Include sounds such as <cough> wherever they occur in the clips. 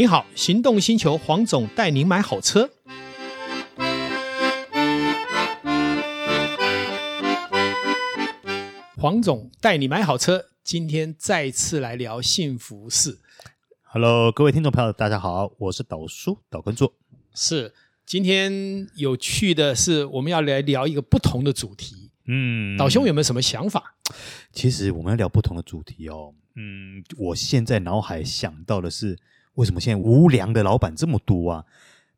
你好，行动星球黄总带您买好车。黄总带你买好车，今天再次来聊幸福事。Hello，各位听众朋友，大家好，我是导叔导根座。是，今天有趣的是，我们要来聊一个不同的主题。嗯，导兄有没有什么想法？其实我们要聊不同的主题哦。嗯，我现在脑海想到的是。为什么现在无良的老板这么多啊？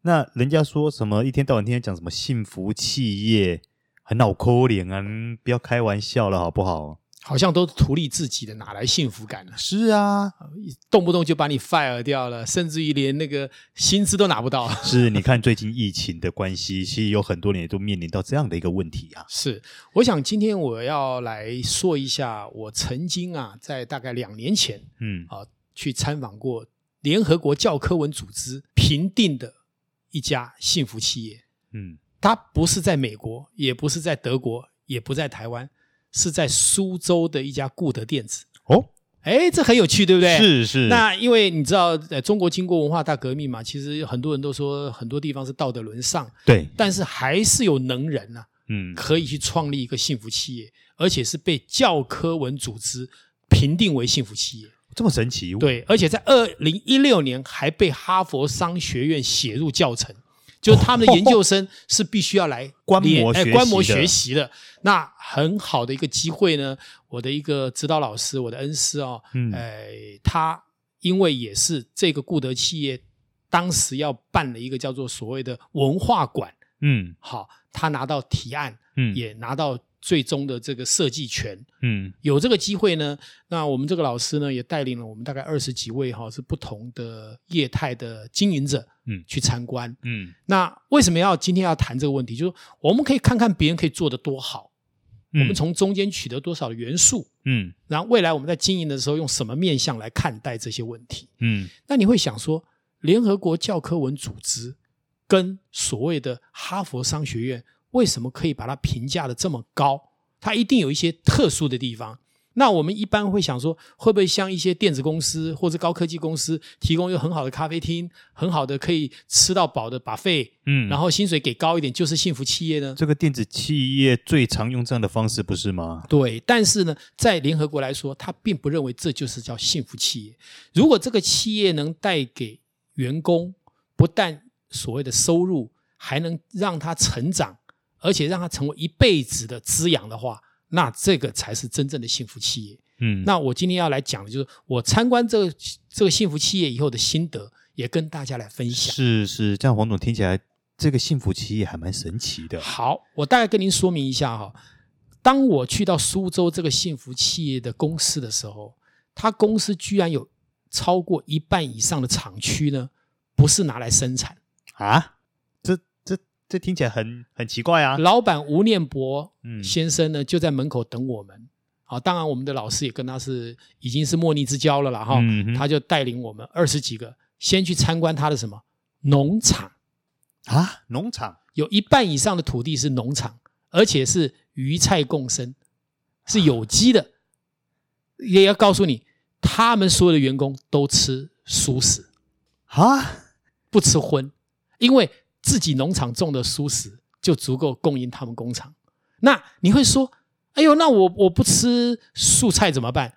那人家说什么一天到晚天天讲什么幸福企业，很脑壳灵啊！不要开玩笑了，好不好？好像都图利自己的，哪来幸福感呢？是啊，动不动就把你 fire 掉了，甚至于连那个薪资都拿不到。<laughs> 是，你看最近疫情的关系，其实有很多人也都面临到这样的一个问题啊。是，我想今天我要来说一下，我曾经啊，在大概两年前，嗯啊，去参访过。联合国教科文组织评定的一家幸福企业，嗯，它不是在美国，也不是在德国，也不在台湾，是在苏州的一家固德电子。哦，哎，这很有趣，对不对？是是。那因为你知道，呃，中国经过文化大革命嘛，其实很多人都说很多地方是道德沦丧，对，但是还是有能人啊，嗯，可以去创立一个幸福企业，而且是被教科文组织评定为幸福企业。这么神奇？对，而且在二零一六年还被哈佛商学院写入教程，就是他们的研究生是必须要来 <laughs> 观摩哎。观摩学习的。那很好的一个机会呢，我的一个指导老师，我的恩师哦，嗯，呃，他因为也是这个固德企业当时要办了一个叫做所谓的文化馆，嗯，好，他拿到提案，嗯，也拿到。最终的这个设计权，嗯，有这个机会呢，那我们这个老师呢，也带领了我们大概二十几位哈，是不同的业态的经营者，嗯，去参观，嗯，那为什么要今天要谈这个问题？就是我们可以看看别人可以做得多好，嗯，我们从中间取得多少的元素，嗯，然后未来我们在经营的时候用什么面向来看待这些问题，嗯，那你会想说，联合国教科文组织跟所谓的哈佛商学院。为什么可以把它评价的这么高？它一定有一些特殊的地方。那我们一般会想说，会不会像一些电子公司或者高科技公司提供一个很好的咖啡厅，很好的可以吃到饱的 buffet，嗯，然后薪水给高一点就是幸福企业呢？这个电子企业最常用这样的方式，不是吗？对，但是呢，在联合国来说，他并不认为这就是叫幸福企业。如果这个企业能带给员工不但所谓的收入，还能让他成长。而且让它成为一辈子的滋养的话，那这个才是真正的幸福企业。嗯，那我今天要来讲的就是我参观这个这个幸福企业以后的心得，也跟大家来分享。是是，这样黄总听起来这个幸福企业还蛮神奇的。好，我大概跟您说明一下哈。当我去到苏州这个幸福企业的公司的时候，他公司居然有超过一半以上的厂区呢，不是拿来生产啊。这听起来很很奇怪啊！老板吴念博先生呢，就在门口等我们。好，当然我们的老师也跟他是已经是莫逆之交了啦哈。他就带领我们二十几个先去参观他的什么农场啊？农场有一半以上的土地是农场，而且是鱼菜共生，是有机的。也要告诉你，他们所有的员工都吃素食啊，不吃荤，因为。自己农场种的蔬食就足够供应他们工厂。那你会说：“哎呦，那我我不吃素菜怎么办？”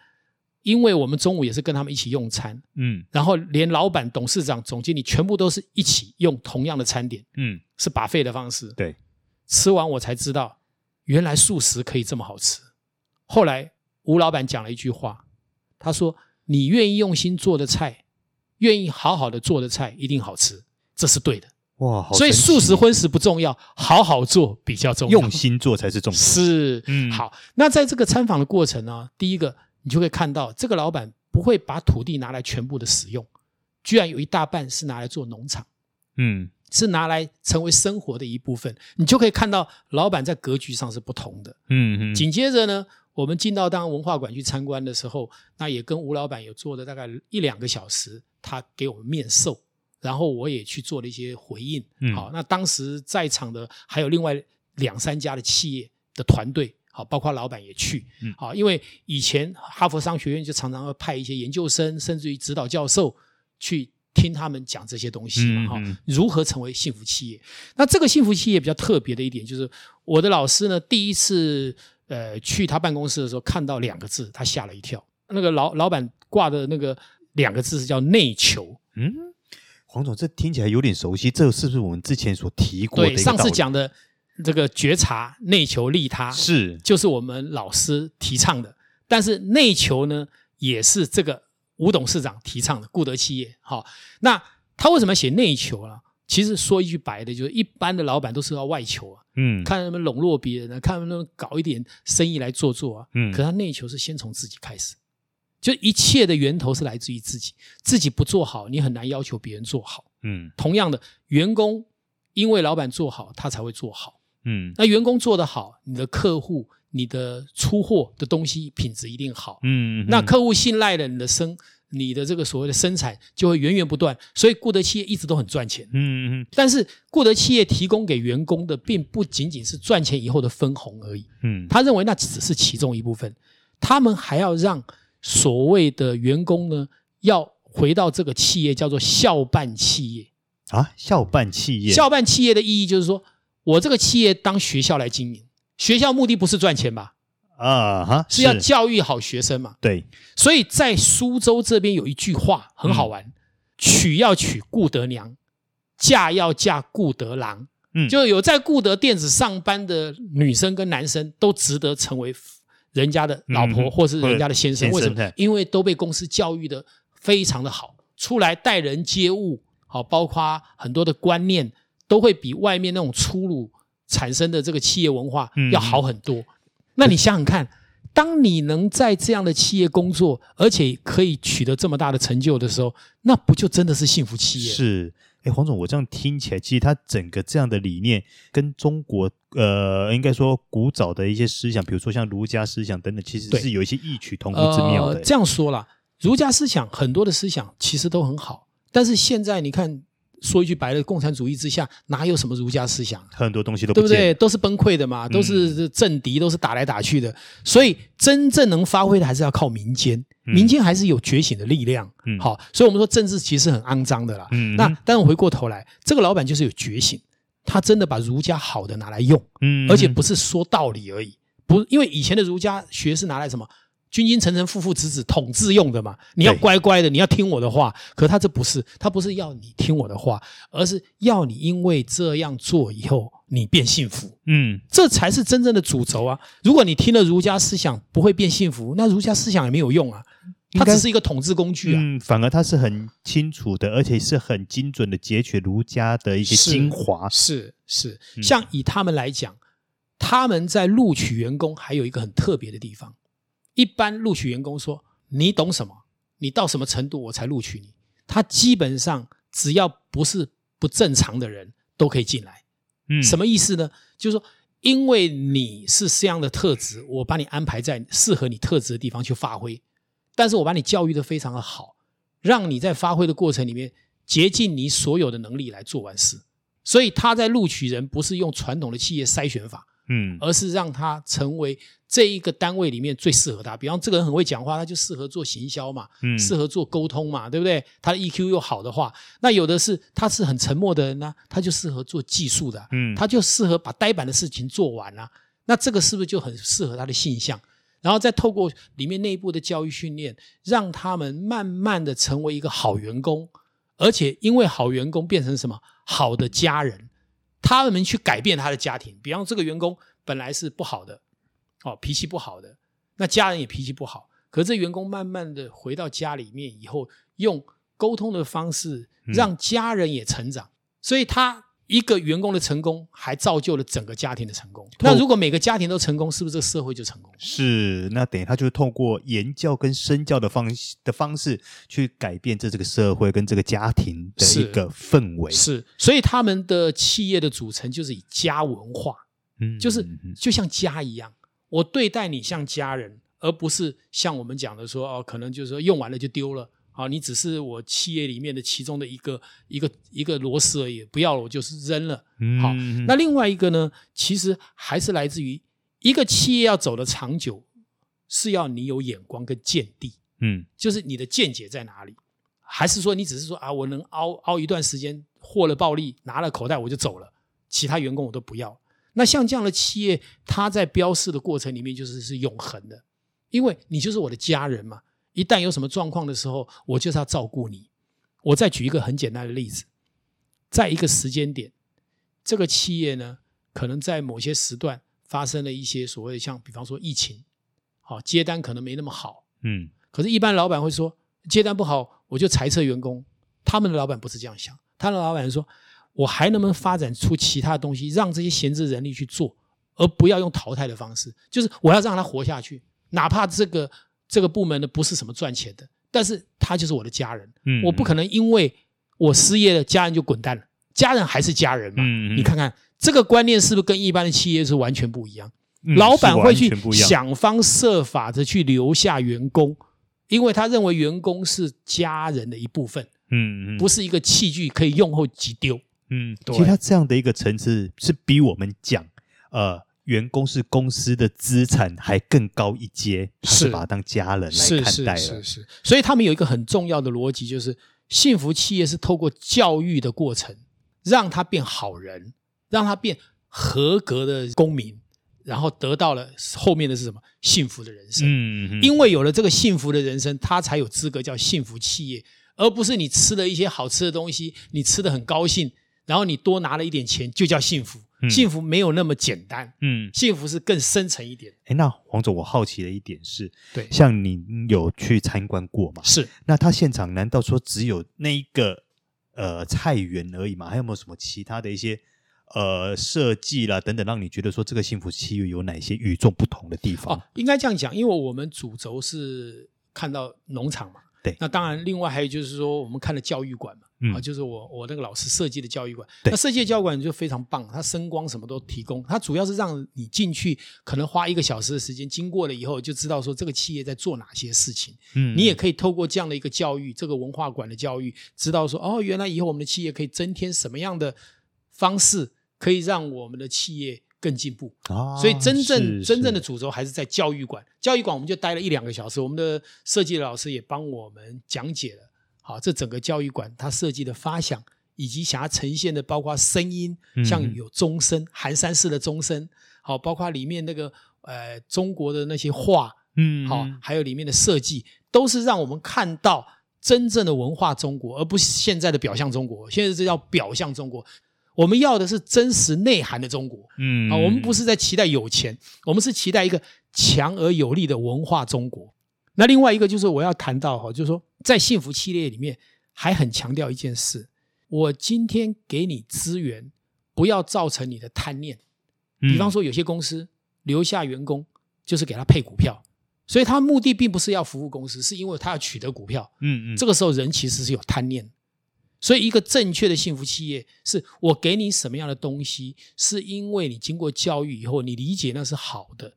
因为我们中午也是跟他们一起用餐，嗯，然后连老板、董事长、总经理全部都是一起用同样的餐点，嗯，是 buffet 的方式。对，吃完我才知道，原来素食可以这么好吃。后来吴老板讲了一句话，他说：“你愿意用心做的菜，愿意好好的做的菜，一定好吃，这是对的。”哇，好，所以素食荤食不重要，好好做比较重要，用心做才是重点。是，嗯，好。那在这个参访的过程呢，第一个你就会看到，这个老板不会把土地拿来全部的使用，居然有一大半是拿来做农场，嗯，是拿来成为生活的一部分。你就可以看到老板在格局上是不同的，嗯嗯。紧接着呢，我们进到当文化馆去参观的时候，那也跟吴老板有做了大概一两个小时，他给我们面授。然后我也去做了一些回应，嗯，好，那当时在场的还有另外两三家的企业的团队，好，包括老板也去，嗯，好，因为以前哈佛商学院就常常会派一些研究生，甚至于指导教授去听他们讲这些东西嘛，哈、如何成为幸福企业？那这个幸福企业比较特别的一点就是，我的老师呢，第一次呃去他办公室的时候，看到两个字，他吓了一跳。那个老老板挂的那个两个字是叫内求。嗯，黄总，这听起来有点熟悉，这是不是我们之前所提过的？对，上次讲的这个觉察、内求、利他，是就是我们老师提倡的。但是内求呢，也是这个。吴董事长提倡的顾德企业，好，那他为什么写内求啊？其实说一句白的，就是一般的老板都是要外求啊，嗯，看他们笼络别人啊，看他们搞一点生意来做做啊，嗯，可他内求是先从自己开始，就一切的源头是来自于自己，自己不做好，你很难要求别人做好，嗯，同样的，员工因为老板做好，他才会做好，嗯，那员工做得好，你的客户。你的出货的东西品质一定好，嗯，嗯，那客户信赖了你的生，你的这个所谓的生产就会源源不断，所以固德企业一直都很赚钱，嗯嗯，但是固德企业提供给员工的并不仅仅是赚钱以后的分红而已，嗯，他认为那只是其中一部分，他们还要让所谓的员工呢，要回到这个企业叫做校办企业啊，校办企业，校办企业的意义就是说我这个企业当学校来经营。学校目的不是赚钱吧？啊哈，是要教育好学生嘛。对，所以在苏州这边有一句话很好玩：嗯、娶要娶顾德娘，嫁要嫁顾德郎。嗯，就有在顾德电子上班的女生跟男生都值得成为人家的老婆或是人家的先生。嗯、为什么？因为都被公司教育的非常的好，出来待人接物，好，包括很多的观念都会比外面那种粗鲁。产生的这个企业文化要好很多。嗯、那你想想看，当你能在这样的企业工作，而且可以取得这么大的成就的时候，那不就真的是幸福企业？是，哎，黄总，我这样听起来，其实他整个这样的理念，跟中国呃，应该说古早的一些思想，比如说像儒家思想等等，其实是有一些异曲同工之妙的。呃、这样说啦，儒家思想很多的思想其实都很好，但是现在你看。说一句白了，共产主义之下哪有什么儒家思想？很多东西都不对不对？都是崩溃的嘛，都是政敌，都是打来打去的。所以真正能发挥的还是要靠民间，民间还是有觉醒的力量。嗯，好，所以我们说政治其实很肮脏的啦。嗯，那但我回过头来，这个老板就是有觉醒，他真的把儒家好的拿来用，嗯，而且不是说道理而已，不，因为以前的儒家学是拿来什么？君君臣臣父父子子统治用的嘛，你要乖乖的，你要听我的话。可他这不是，他不是要你听我的话，而是要你因为这样做以后你变幸福。嗯，这才是真正的主轴啊！如果你听了儒家思想不会变幸福，那儒家思想也没有用啊，它只是一个统治工具啊。嗯，反而它是很清楚的，而且是很精准的截取儒家的一些精华。是是，是，像以他们来讲，他们在录取员工还有一个很特别的地方。一般录取员工说：“你懂什么？你到什么程度我才录取你？”他基本上只要不是不正常的人都可以进来。嗯，什么意思呢？就是说，因为你是这样的特质，我把你安排在适合你特质的地方去发挥。但是我把你教育的非常的好，让你在发挥的过程里面竭尽你所有的能力来做完事。所以他在录取人不是用传统的企业筛选法。嗯，而是让他成为这一个单位里面最适合他。比方这个人很会讲话，他就适合做行销嘛，嗯，适合做沟通嘛，对不对？他的 EQ 又好的话，那有的是他是很沉默的人呢，他就适合做技术的，嗯，他就适合把呆板的事情做完啊。那这个是不是就很适合他的性向？然后再透过里面内部的教育训练，让他们慢慢的成为一个好员工，而且因为好员工变成什么？好的家人。他们去改变他的家庭，比方这个员工本来是不好的，哦，脾气不好的，那家人也脾气不好，可是这员工慢慢的回到家里面以后，用沟通的方式让家人也成长，嗯、所以他。一个员工的成功，还造就了整个家庭的成功。那如果每个家庭都成功，是不是这个社会就成功？是，那等于他就是透过言教跟身教的方的方式，去改变这这个社会跟这个家庭的一个氛围。是，是，所以他们的企业的组成就是以家文化，嗯，就是就像家一样，我对待你像家人，而不是像我们讲的说哦，可能就是说用完了就丢了。好，你只是我企业里面的其中的一个一个一个螺丝而已，不要了我就是扔了。好，那另外一个呢，其实还是来自于一个企业要走的长久，是要你有眼光跟见地，嗯，就是你的见解在哪里。还是说你只是说啊，我能熬熬一段时间，获了暴利，拿了口袋我就走了，其他员工我都不要。那像这样的企业，它在标示的过程里面就是是永恒的，因为你就是我的家人嘛。一旦有什么状况的时候，我就是要照顾你。我再举一个很简单的例子，在一个时间点，这个企业呢，可能在某些时段发生了一些所谓的像，比方说疫情，好接单可能没那么好，嗯，可是，一般老板会说接单不好，我就裁撤员工。他们的老板不是这样想，他的老板说，我还能不能发展出其他东西，让这些闲置人力去做，而不要用淘汰的方式，就是我要让他活下去，哪怕这个这个部门的不是什么赚钱的。但是他就是我的家人，嗯，我不可能因为我失业了，家人就滚蛋了。家人还是家人嘛，嗯，你看看这个观念是不是跟一般的企业是完全不一样？嗯，老板会去想方设法的去留下员工，因为他认为员工是家人的一部分，嗯，不是一个器具可以用后即丢，嗯，对。其实他这样的一个层次是比我们讲，呃。员工是公司的资产，还更高一阶，是把他当家人来看待了。是是是，是，所以他们有一个很重要的逻辑，就是幸福企业是透过教育的过程，让他变好人，让他变合格的公民，然后得到了后面的是什么？幸福的人生。嗯，因为有了这个幸福的人生，他才有资格叫幸福企业，而不是你吃了一些好吃的东西，你吃的很高兴，然后你多拿了一点钱就叫幸福。幸福没有那么简单，嗯，幸福是更深层一点。哎，那黄总，我好奇的一点是，对，像您有去参观过吗？是。那他现场难道说只有那一个呃菜园而已吗？还有没有什么其他的一些呃设计啦等等，让你觉得说这个幸福区域有哪些与众不同的地方？哦，应该这样讲，因为我们主轴是看到农场嘛。对，那当然，另外还有就是说，我们看了教育馆嘛，啊、嗯，就是我我那个老师设计的教育馆。那设计的教育馆就非常棒，它声光什么都提供。它主要是让你进去，可能花一个小时的时间，经过了以后就知道说这个企业在做哪些事情。嗯，你也可以透过这样的一个教育，这个文化馆的教育，知道说哦，原来以后我们的企业可以增添什么样的方式，可以让我们的企业。更进步啊！所以真正真正的主轴还是在教育馆。教育馆我们就待了一两个小时，我们的设计的老师也帮我们讲解了。好，这整个教育馆它设计的发想，以及想要呈现的，包括声音，像有钟声，寒山寺的钟声，好，包括里面那个呃中国的那些画，嗯，好，还有里面的设计，都是让我们看到真正的文化中国，而不是现在的表象中国。现在这叫表象中国。我们要的是真实内涵的中国，嗯啊，我们不是在期待有钱，我们是期待一个强而有力的文化中国。那另外一个就是我要谈到哈，就是说在幸福系列里面还很强调一件事：我今天给你资源，不要造成你的贪念。比方说，有些公司留下员工就是给他配股票，所以他目的并不是要服务公司，是因为他要取得股票。嗯嗯，这个时候人其实是有贪念。所以，一个正确的幸福企业，是我给你什么样的东西，是因为你经过教育以后，你理解那是好的，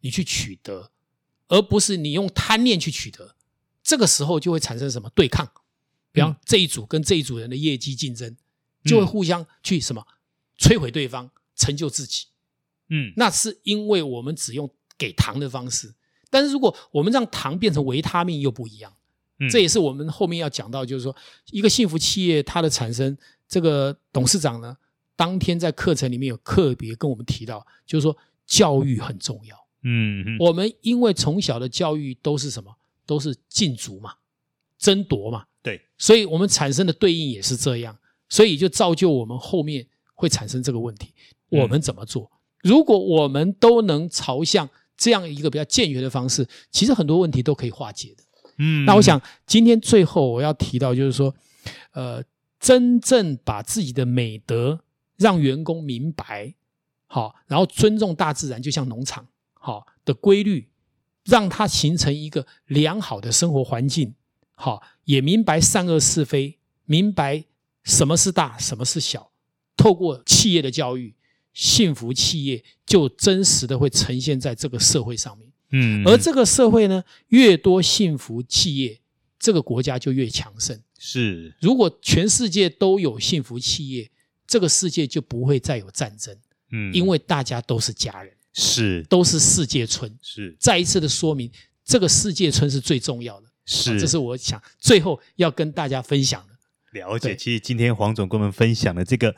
你去取得，而不是你用贪念去取得。这个时候就会产生什么对抗？比方这一组跟这一组人的业绩竞争，就会互相去什么摧毁对方，成就自己。嗯，那是因为我们只用给糖的方式，但是如果我们让糖变成维他命，又不一样。这也是我们后面要讲到，就是说一个幸福企业它的产生，这个董事长呢，当天在课程里面有特别跟我们提到，就是说教育很重要。嗯，我们因为从小的教育都是什么？都是竞逐嘛，争夺嘛。对，所以我们产生的对应也是这样，所以就造就我们后面会产生这个问题。我们怎么做？如果我们都能朝向这样一个比较健全的方式，其实很多问题都可以化解的。嗯，那我想今天最后我要提到，就是说，呃，真正把自己的美德让员工明白，好，然后尊重大自然，就像农场，好，的规律，让它形成一个良好的生活环境，好，也明白善恶是非，明白什么是大，什么是小，透过企业的教育，幸福企业就真实的会呈现在这个社会上面。嗯，而这个社会呢，越多幸福企业，这个国家就越强盛。是，如果全世界都有幸福企业，这个世界就不会再有战争。嗯，因为大家都是家人，是，都是世界村。是，再一次的说明，这个世界村是最重要的。是，这是我想最后要跟大家分享的。了解，其实今天黄总跟我们分享的这个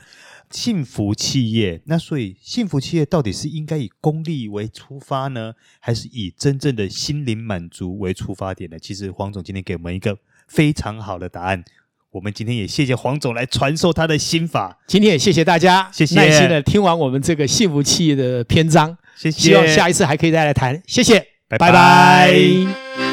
幸福企业，那所以幸福企业到底是应该以功利为出发呢，还是以真正的心灵满足为出发点呢？其实黄总今天给我们一个非常好的答案。我们今天也谢谢黄总来传授他的心法。今天也谢谢大家，谢谢耐心的听完我们这个幸福企业的篇章。谢谢，希望下一次还可以再来谈。谢谢，拜拜。拜拜。